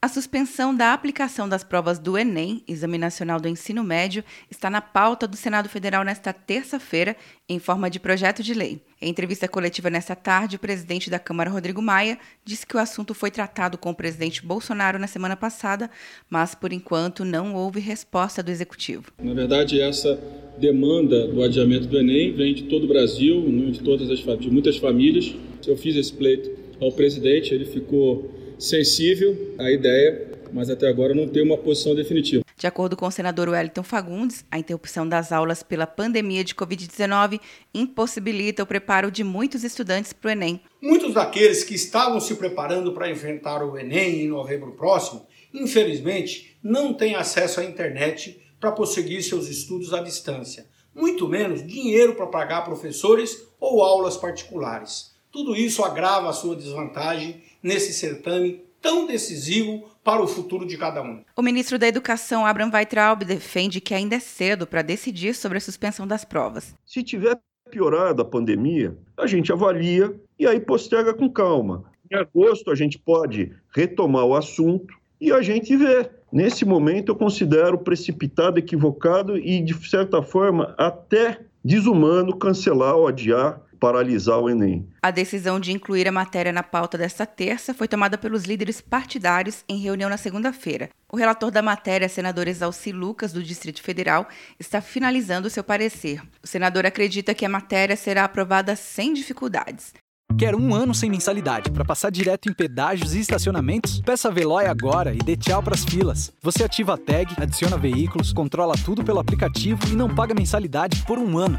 A suspensão da aplicação das provas do Enem, Exame Nacional do Ensino Médio, está na pauta do Senado Federal nesta terça-feira, em forma de projeto de lei. Em entrevista coletiva nesta tarde, o presidente da Câmara, Rodrigo Maia, disse que o assunto foi tratado com o presidente Bolsonaro na semana passada, mas por enquanto não houve resposta do executivo. Na verdade, essa demanda do adiamento do Enem vem de todo o Brasil, de todas as de muitas famílias. Eu fiz esse pleito ao presidente, ele ficou sensível à ideia, mas até agora não tem uma posição definitiva. De acordo com o senador Wellington Fagundes, a interrupção das aulas pela pandemia de Covid-19 impossibilita o preparo de muitos estudantes para o Enem. Muitos daqueles que estavam se preparando para enfrentar o Enem em novembro próximo, infelizmente, não têm acesso à internet para prosseguir seus estudos à distância, muito menos dinheiro para pagar professores ou aulas particulares. Tudo isso agrava a sua desvantagem nesse certame tão decisivo para o futuro de cada um. O ministro da Educação, Abraham Weitraub, defende que ainda é cedo para decidir sobre a suspensão das provas. Se tiver piorado a pandemia, a gente avalia e aí posterga com calma. Em agosto, a gente pode retomar o assunto e a gente vê. Nesse momento, eu considero precipitado, equivocado e, de certa forma, até desumano cancelar ou adiar paralisar o Enem. A decisão de incluir a matéria na pauta desta terça foi tomada pelos líderes partidários em reunião na segunda-feira. O relator da matéria, senador Exalci Lucas, do Distrito Federal, está finalizando seu parecer. O senador acredita que a matéria será aprovada sem dificuldades. Quer um ano sem mensalidade para passar direto em pedágios e estacionamentos? Peça a Veloy agora e dê tchau para as filas. Você ativa a tag, adiciona veículos, controla tudo pelo aplicativo e não paga mensalidade por um ano.